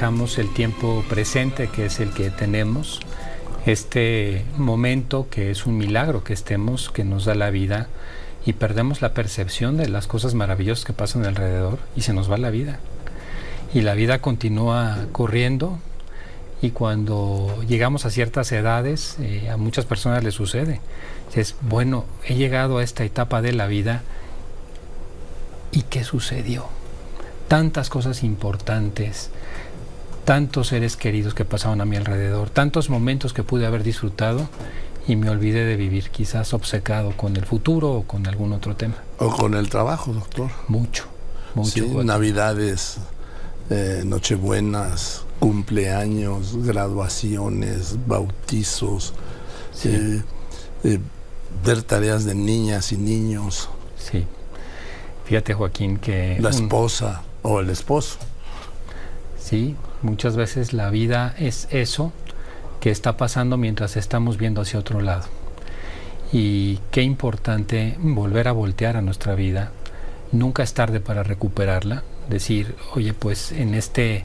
el tiempo presente, que es el que tenemos, este momento que es un milagro que estemos, que nos da la vida, y perdemos la percepción de las cosas maravillosas que pasan alrededor y se nos va la vida. Y la vida continúa corriendo y cuando llegamos a ciertas edades, eh, a muchas personas les sucede. Es, bueno, he llegado a esta etapa de la vida y ¿qué sucedió? Tantas cosas importantes, tantos seres queridos que pasaban a mi alrededor, tantos momentos que pude haber disfrutado y me olvidé de vivir, quizás obcecado con el futuro o con algún otro tema. O con el trabajo, doctor. Mucho, mucho. Sí, navidades, eh, nochebuenas, cumpleaños, graduaciones, bautizos, eh, eh, ver tareas de niñas y niños. Sí. Fíjate, Joaquín, que... La esposa o el esposo. Sí, muchas veces la vida es eso que está pasando mientras estamos viendo hacia otro lado. Y qué importante volver a voltear a nuestra vida. Nunca es tarde para recuperarla. Decir, oye, pues en este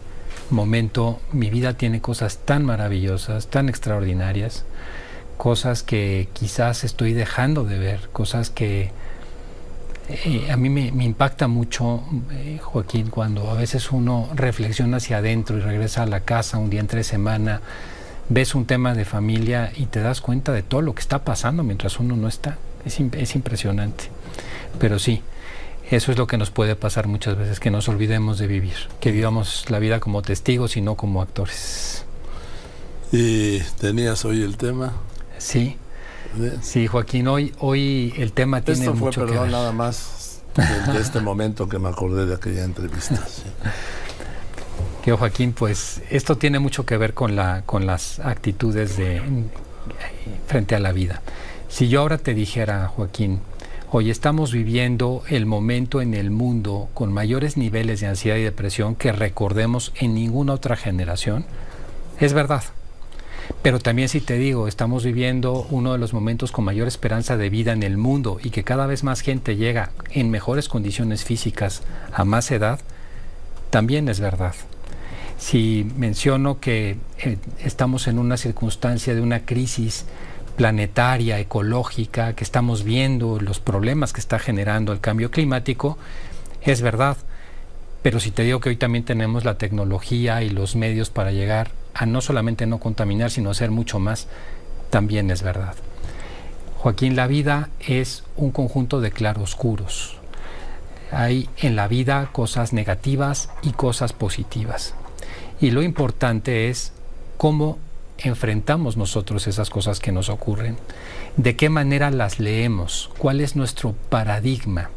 momento mi vida tiene cosas tan maravillosas, tan extraordinarias, cosas que quizás estoy dejando de ver, cosas que eh, a mí me, impacta mucho, eh, Joaquín, cuando a veces uno reflexiona hacia adentro y regresa a la casa un día entre semana ves un tema de familia y te das cuenta de todo lo que está pasando mientras uno no está. Es, es impresionante. Pero sí, eso es lo que nos puede pasar muchas veces, que nos olvidemos de vivir, que vivamos la vida como testigos y no como actores. ¿Y tenías hoy el tema? Sí. Sí, Joaquín, hoy, hoy el tema tiene Esto fue, mucho perdón, que ver. nada más de, de, este momento que me acordé de aquella entrevista. Sí. Que Joaquín, pues esto tiene mucho que ver con, la, con las actitudes de, frente a la vida. Si yo ahora te dijera, Joaquín, hoy estamos viviendo el momento en el mundo con mayores niveles de ansiedad y depresión que recordemos en ninguna otra generación, es verdad. Pero también si te digo, estamos viviendo uno de los momentos con mayor esperanza de vida en el mundo y que cada vez más gente llega en mejores condiciones físicas a más edad, también es verdad si menciono que eh, estamos en una circunstancia de una crisis planetaria, ecológica, que estamos viendo los problemas que está generando el cambio climático, es verdad. Pero si te digo que hoy también tenemos la tecnología y los medios para llegar a no solamente no contaminar, sino hacer mucho más, también es verdad. Joaquín, la vida es un conjunto de claroscuros. Hay en la vida cosas negativas y cosas positivas. Y lo importante es cómo enfrentamos nosotros esas cosas que nos ocurren, de qué manera las leemos, cuál es nuestro paradigma.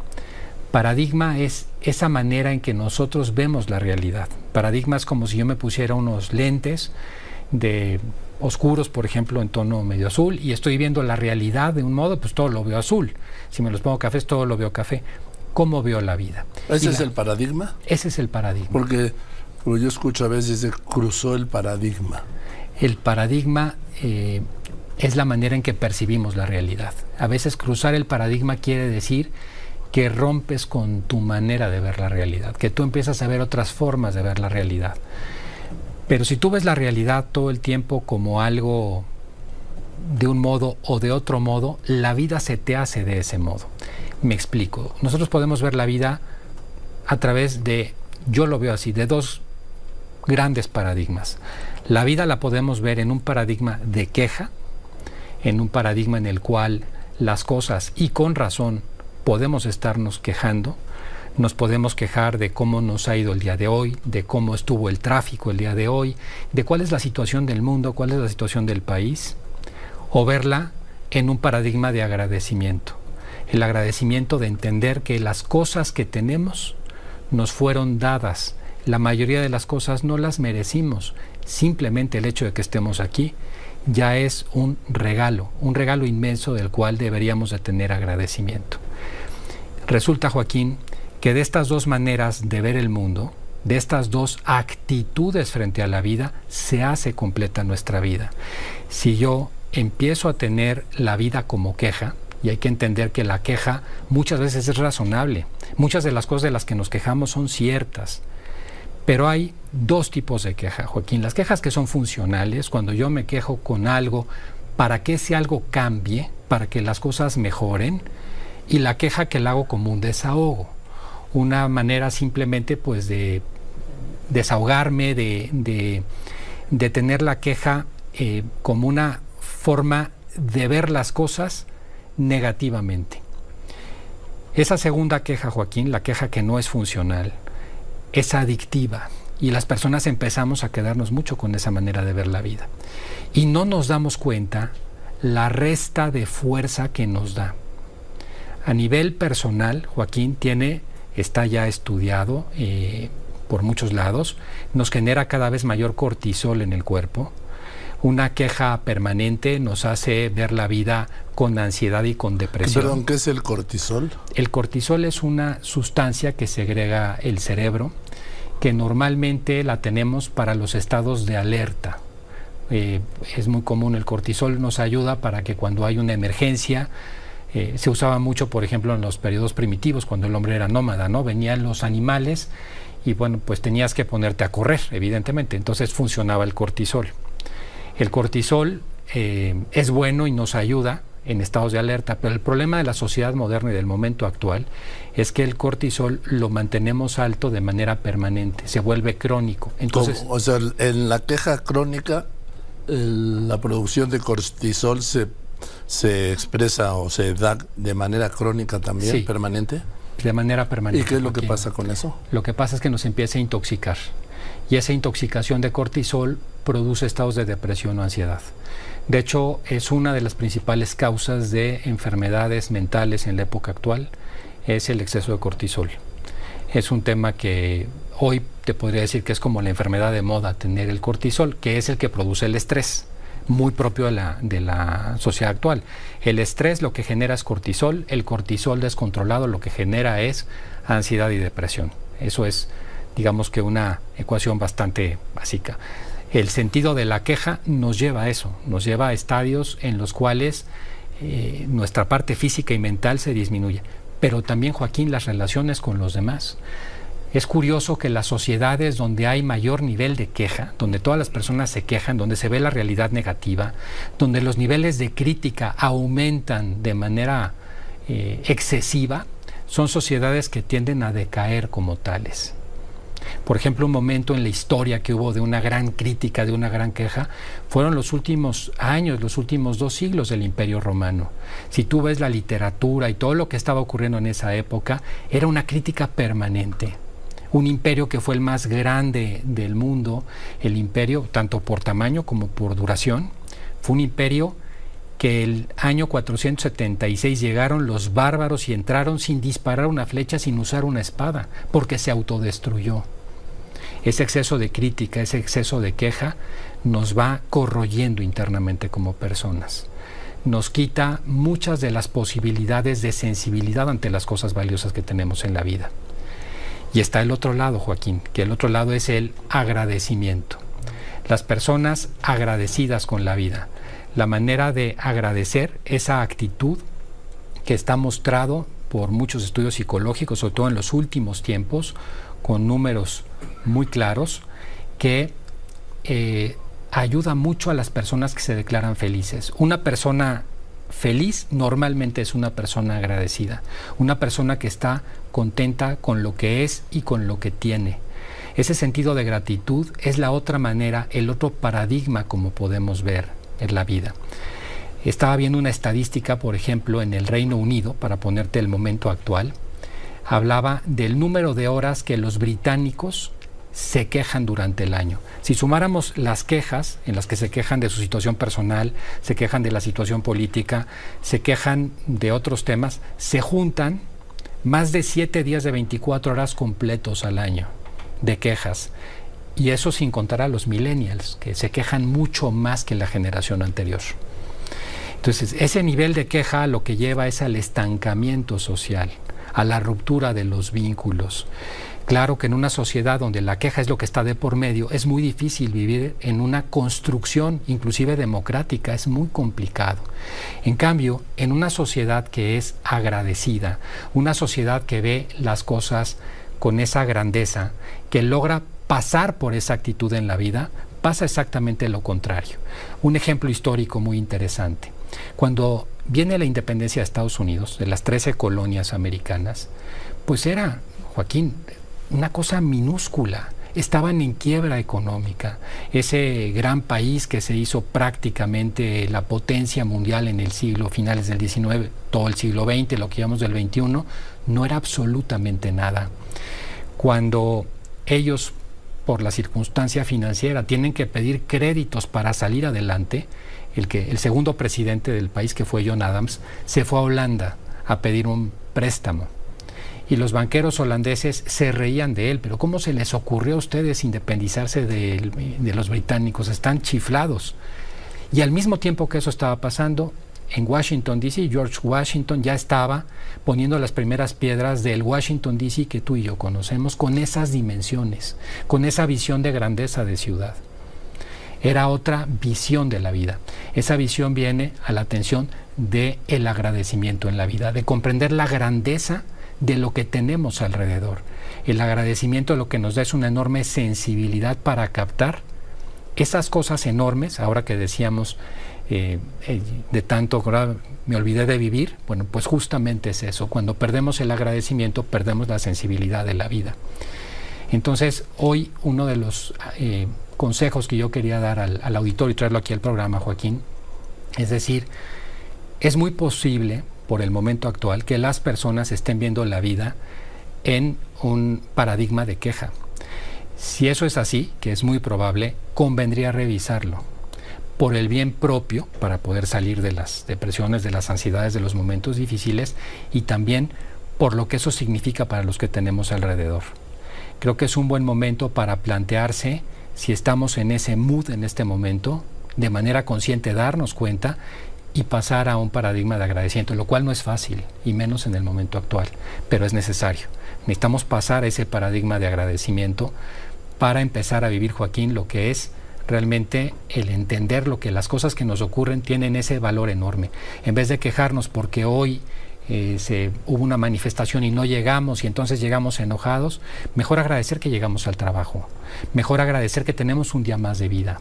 Paradigma es esa manera en que nosotros vemos la realidad. Paradigma es como si yo me pusiera unos lentes de oscuros, por ejemplo, en tono medio azul, y estoy viendo la realidad de un modo, pues todo lo veo azul. Si me los pongo cafés, todo lo veo café. ¿Cómo veo la vida? ¿Ese es el paradigma? Ese es el paradigma. Porque yo escucho a veces de cruzó el paradigma. El paradigma eh, es la manera en que percibimos la realidad. A veces cruzar el paradigma quiere decir que rompes con tu manera de ver la realidad, que tú empiezas a ver otras formas de ver la realidad. Pero si tú ves la realidad todo el tiempo como algo de un modo o de otro modo, la vida se te hace de ese modo. Me explico. Nosotros podemos ver la vida a través de, yo lo veo así, de dos grandes paradigmas. La vida la podemos ver en un paradigma de queja, en un paradigma en el cual las cosas, y con razón, podemos estarnos quejando, nos podemos quejar de cómo nos ha ido el día de hoy, de cómo estuvo el tráfico el día de hoy, de cuál es la situación del mundo, cuál es la situación del país, o verla en un paradigma de agradecimiento. El agradecimiento de entender que las cosas que tenemos nos fueron dadas. La mayoría de las cosas no las merecimos. Simplemente el hecho de que estemos aquí ya es un regalo, un regalo inmenso del cual deberíamos de tener agradecimiento. Resulta, Joaquín, que de estas dos maneras de ver el mundo, de estas dos actitudes frente a la vida, se hace completa nuestra vida. Si yo empiezo a tener la vida como queja, y hay que entender que la queja muchas veces es razonable, muchas de las cosas de las que nos quejamos son ciertas, Pero hay dos tipos de queja, Joaquín. Las quejas que son funcionales, cuando yo me quejo con algo para que ese algo cambie, para que las cosas mejoren, y la queja que la hago como un desahogo, una manera simplemente pues de desahogarme, de, de, tener la queja eh, como una forma de ver las cosas negativamente. Esa segunda queja, Joaquín, la queja que no es funcional, es adictiva y las personas empezamos a quedarnos mucho con esa manera de ver la vida. Y no nos damos cuenta la resta de fuerza que nos da. A nivel personal, Joaquín tiene, está ya estudiado eh, por muchos lados, nos genera cada vez mayor cortisol en el cuerpo, una queja permanente nos hace ver la vida con ansiedad y con depresión. Perdón, ¿qué es el cortisol? El cortisol es una sustancia que segrega el cerebro, que normalmente la tenemos para los estados de alerta. Eh, es muy común el cortisol, nos ayuda para que cuando hay una emergencia, eh, se usaba mucho, por ejemplo, en los periodos primitivos, cuando el hombre era nómada, ¿no? Venían los animales y bueno, pues tenías que ponerte a correr, evidentemente. Entonces funcionaba el cortisol. El cortisol eh, es bueno y nos ayuda en estados de alerta, pero el problema de la sociedad moderna y del momento actual es que el cortisol lo mantenemos alto de manera permanente, se vuelve crónico. Entonces, o sea, en la queja crónica la producción de cortisol se, se expresa o se da de manera crónica también, permanente. De manera permanente. ¿Y qué es lo que pasa con eso? Lo que pasa es que nos empieza a intoxicar y esa intoxicación de cortisol produce estados de depresión o ansiedad. De hecho, es una de las principales causas de enfermedades mentales en la época actual, es el exceso de cortisol. Es un tema que hoy te podría decir que es como la enfermedad de moda, tener el cortisol, que es el que produce el estrés, muy propio de la, de la sociedad actual. El estrés lo que genera es cortisol, el cortisol descontrolado lo que genera es ansiedad y depresión. Eso es digamos que una ecuación bastante básica. El sentido de la queja nos lleva a eso, nos lleva a estadios en los cuales eh, nuestra parte física y mental se disminuye. Pero también, Joaquín, las relaciones con los demás. Es curioso que las sociedades donde hay mayor nivel de queja, donde todas las personas se quejan, donde se ve la realidad negativa, donde los niveles de crítica aumentan de manera eh, excesiva, son sociedades que tienden a decaer como tales. Por ejemplo, un momento en la historia que hubo de una gran crítica, de una gran queja, fueron los últimos años, los últimos dos siglos del Imperio Romano. Si tú ves la literatura y todo lo que estaba ocurriendo en esa época, era una crítica permanente. Un imperio que fue el más grande del mundo, el imperio tanto por tamaño como por duración, fue un imperio que el año 476 llegaron los bárbaros y entraron sin disparar una flecha, sin usar una espada, porque se autodestruyó. Ese exceso de crítica, ese exceso de queja nos va corroyendo internamente como personas. Nos quita muchas de las posibilidades de sensibilidad ante las cosas valiosas que tenemos en la vida. Y está el otro lado, Joaquín, que el otro lado es el agradecimiento. Las personas agradecidas con la vida, la manera de agradecer esa actitud que está mostrado por muchos estudios psicológicos, sobre todo en los últimos tiempos, con números muy claros, que eh, ayuda mucho a las personas que se declaran felices. Una persona feliz normalmente es una persona agradecida, una persona que está contenta con lo que es y con lo que tiene. Ese sentido de gratitud es la otra manera, el otro paradigma como podemos ver en la vida. Estaba viendo una estadística, por ejemplo, en el Reino Unido, para ponerte el momento actual, hablaba del número de horas que los británicos se quejan durante el año. Si sumáramos las quejas en las que se quejan de su situación personal, se quejan de la situación política, se quejan de otros temas, se juntan más de siete días de 24 horas completos al año de quejas. Y eso sin contar a los millennials, que se quejan mucho más que la generación anterior. Entonces, ese nivel de queja lo que lleva es al estancamiento social, a la ruptura de los vínculos. Claro que en una sociedad donde la queja es lo que está de por medio, es muy difícil vivir en una construcción, inclusive democrática, es muy complicado. En cambio, en una sociedad que es agradecida, una sociedad que ve las cosas con esa grandeza, que logra pasar por esa actitud en la vida, pasa exactamente lo contrario. Un ejemplo histórico muy interesante. Cuando viene la independencia de Estados Unidos, de las 13 colonias americanas, pues era, Joaquín, una cosa minúscula. Estaban en quiebra económica. Ese gran país que se hizo prácticamente la potencia mundial en el siglo finales del XIX, todo el siglo XX, lo que llamamos del XXI, no era absolutamente nada. Cuando ellos, por la circunstancia financiera, tienen que pedir créditos para salir adelante, el, que, el segundo presidente del país, que fue John Adams, se fue a Holanda a pedir un préstamo y los banqueros holandeses se reían de él, pero ¿cómo se les ocurrió a ustedes independizarse de, los británicos? Están chiflados. Y al mismo tiempo que eso estaba pasando, en Washington, D.C., George Washington ya estaba poniendo las primeras piedras del Washington, D.C. que tú y yo conocemos, con esas dimensiones, con esa visión de grandeza de ciudad. Era otra visión de la vida. Esa visión viene a la atención del el agradecimiento en la vida, de comprender la grandeza de lo que tenemos alrededor. El agradecimiento lo que nos da es una enorme sensibilidad para captar esas cosas enormes, ahora que decíamos eh, eh, de tanto me olvidé de vivir, bueno, pues justamente es eso, cuando perdemos el agradecimiento perdemos la sensibilidad de la vida. Entonces, hoy uno de los eh, consejos que yo quería dar al, al auditorio y traerlo aquí al programa, Joaquín, es decir, es muy posible por el momento actual que las personas estén viendo la vida en un paradigma de queja. Si eso es así, que es muy probable, convendría revisarlo por el bien propio para poder salir de las depresiones, de las ansiedades, de los momentos difíciles y también por lo que eso significa para los que tenemos alrededor. Creo que es un buen momento para plantearse si estamos en ese mood en este momento, de manera consciente darnos cuenta y pasar a un paradigma de agradecimiento, lo cual no es fácil, y menos en el momento actual, pero es necesario. Necesitamos pasar a ese paradigma de agradecimiento para empezar a vivir, Joaquín, lo que es realmente el entender lo que las cosas que nos ocurren tienen ese valor enorme. En vez de quejarnos porque hoy eh, se, hubo una manifestación y no llegamos y entonces llegamos enojados, mejor agradecer que llegamos al trabajo, mejor agradecer que tenemos un día más de vida.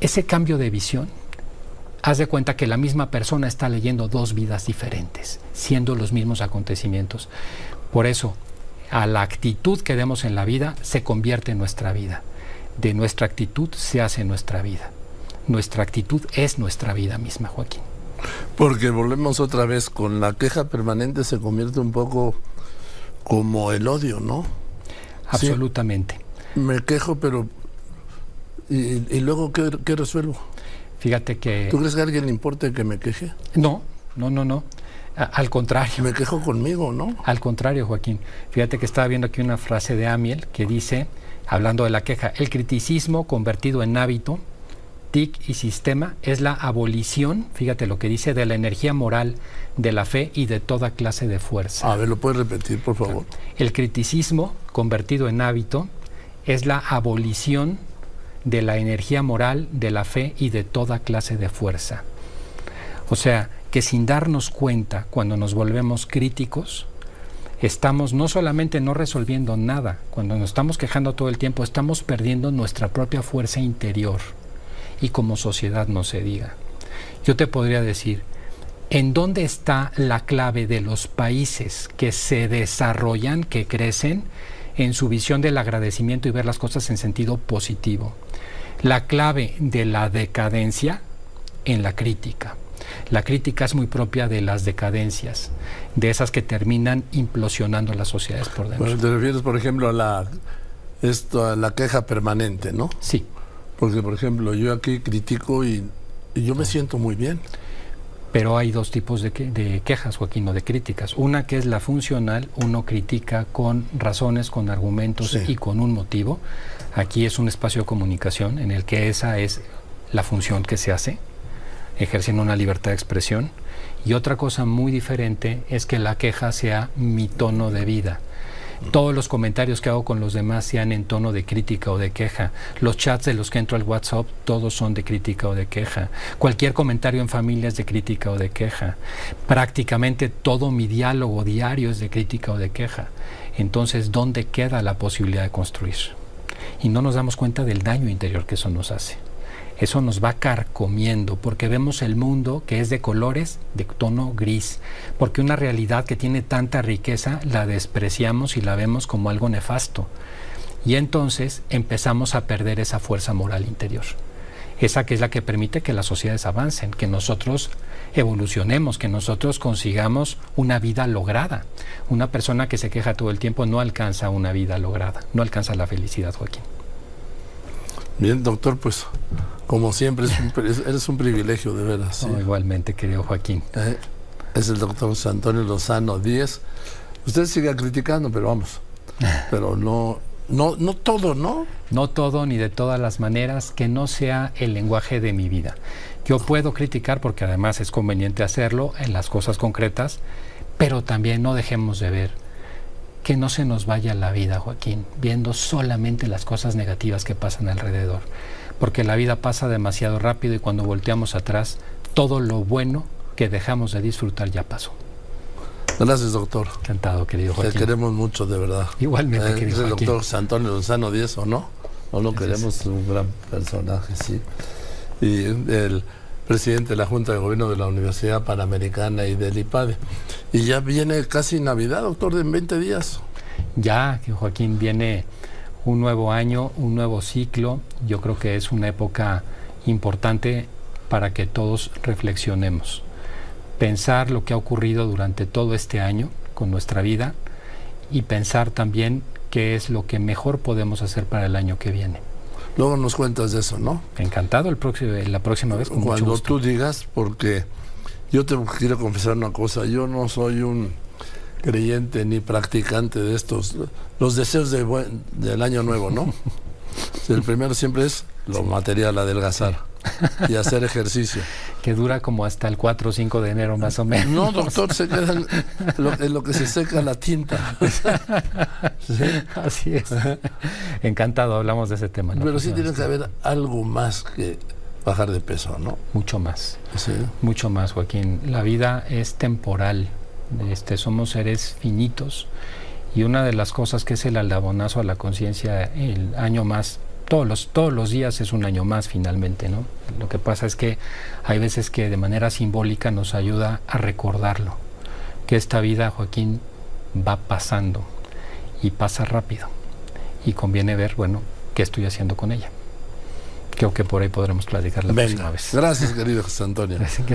Ese cambio de visión haz de cuenta que la misma persona está leyendo dos vidas diferentes, siendo los mismos acontecimientos. Por eso, a la actitud que demos en la vida se convierte en nuestra vida. De nuestra actitud se hace nuestra vida. Nuestra actitud es nuestra vida misma, Joaquín. Porque volvemos otra vez con la queja permanente se convierte un poco como el odio, ¿no? Absolutamente. me quejo, pero ¿y, luego ¿qué, qué resuelvo? Fíjate que... ¿Tú crees que a alguien le importe que me queje? No, no, no, no. al contrario. Me quejo conmigo, ¿no? Al contrario, Joaquín. Fíjate que estaba viendo aquí una frase de Amiel que dice, hablando de la queja, el criticismo convertido en hábito, tic y sistema es la abolición, fíjate lo que dice, de la energía moral, de la fe y de toda clase de fuerza. A ver, ¿lo puedes repetir, por favor? El criticismo convertido en hábito es la abolición de la energía moral, de la fe y de toda clase de fuerza. O sea, que sin darnos cuenta, cuando nos volvemos críticos, estamos no solamente no resolviendo nada, cuando nos estamos quejando todo el tiempo, estamos perdiendo nuestra propia fuerza interior. Y como sociedad no se diga. Yo te podría decir, ¿en dónde está la clave de los países que se desarrollan, que crecen? En su visión del agradecimiento y ver las cosas en sentido positivo. La clave de la decadencia en la crítica. La crítica es muy propia de las decadencias, de esas que terminan implosionando las sociedades por dentro. Bueno, te refieres, por ejemplo, a la, esto, a la queja permanente, ¿no? Sí. Porque, por ejemplo, yo aquí critico y, y yo me siento muy bien. Pero hay dos tipos de, de, quejas, Joaquín, o de críticas. Una que es la funcional, uno critica con razones, con argumentos y con un motivo. Aquí es un espacio de comunicación en el que esa es la función que se hace, ejerciendo una libertad de expresión. Y otra cosa muy diferente es que la queja sea mi tono de vida todos los comentarios que hago con los demás sean en tono de crítica o de queja. Los chats de los que entro al WhatsApp, todos son de crítica o de queja. Cualquier comentario en familia es de crítica o de queja. Prácticamente todo mi diálogo diario es de crítica o de queja. Entonces, ¿dónde queda la posibilidad de construir? y no nos damos cuenta del daño interior que eso nos hace. Eso nos va carcomiendo porque vemos el mundo que es de colores de tono gris, porque una realidad que tiene tanta riqueza la despreciamos y la vemos como algo nefasto. Y entonces empezamos a perder esa fuerza moral interior esa que es la que permite que las sociedades avancen, que nosotros evolucionemos, que nosotros consigamos una vida lograda. Una persona que se queja todo el tiempo no alcanza una vida lograda, no alcanza la felicidad, Joaquín. Bien, doctor, pues como siempre es eres un privilegio de veras. igualmente, querido Joaquín. Eh, es el doctor Antonio Lozano Díez. Usted sigue criticando, pero vamos, pero no, no, no todo, ¿no? No todo ni de todas las maneras, que no sea el lenguaje de mi vida. Yo puedo criticar porque además es conveniente hacerlo en las cosas concretas, pero también no dejemos de ver que no se nos vaya la vida, Joaquín, viendo solamente las cosas negativas que pasan alrededor. Porque la vida pasa demasiado rápido y cuando volteamos atrás, todo lo bueno que dejamos de disfrutar ya pasó. Gracias, doctor. Encantado, querido Joaquín. Te queremos mucho, de verdad. Igualmente, eh, querido el doctor Antonio Lozano Díez, ¿o no? No lo queremos, un gran personaje, sí. Y el presidente de la Junta de Gobierno de la Universidad Panamericana y del IPADE. Y ya viene casi Navidad, doctor, en 20 días. Ya, Joaquín, viene un nuevo año, un nuevo ciclo. Yo creo que es una época importante para que todos reflexionemos pensar lo que ha ocurrido durante todo este año con nuestra vida y pensar también qué es lo que mejor podemos hacer para el año que viene. Luego nos cuentas de eso, ¿no? Encantado el próximo, la próxima vez. Con Cuando tú digas, porque yo te quiero confesar una cosa, yo no soy un creyente ni practicante de estos, los deseos de del año nuevo, ¿no? el primero siempre es lo material, adelgazar y hacer ejercicio. Que dura como hasta el 4 o 5 de enero más o menos. No, doctor, se queda en lo, que se seca la tinta. Así es. Encantado, hablamos de ese tema. Pero sí tiene que haber algo más que bajar de peso, ¿no? Mucho más. Mucho más, Joaquín. La vida es temporal. Este, somos seres finitos. Y una de las cosas que es el aldabonazo a la conciencia, el año más todos los, todos los días es un año más finalmente, ¿no? Lo que pasa es que hay veces que de manera simbólica nos ayuda a recordarlo, que esta vida, Joaquín, va pasando y pasa rápido y conviene ver, bueno, qué estoy haciendo con ella. Creo que por ahí podremos platicar la próxima vez. Gracias, querido José Antonio.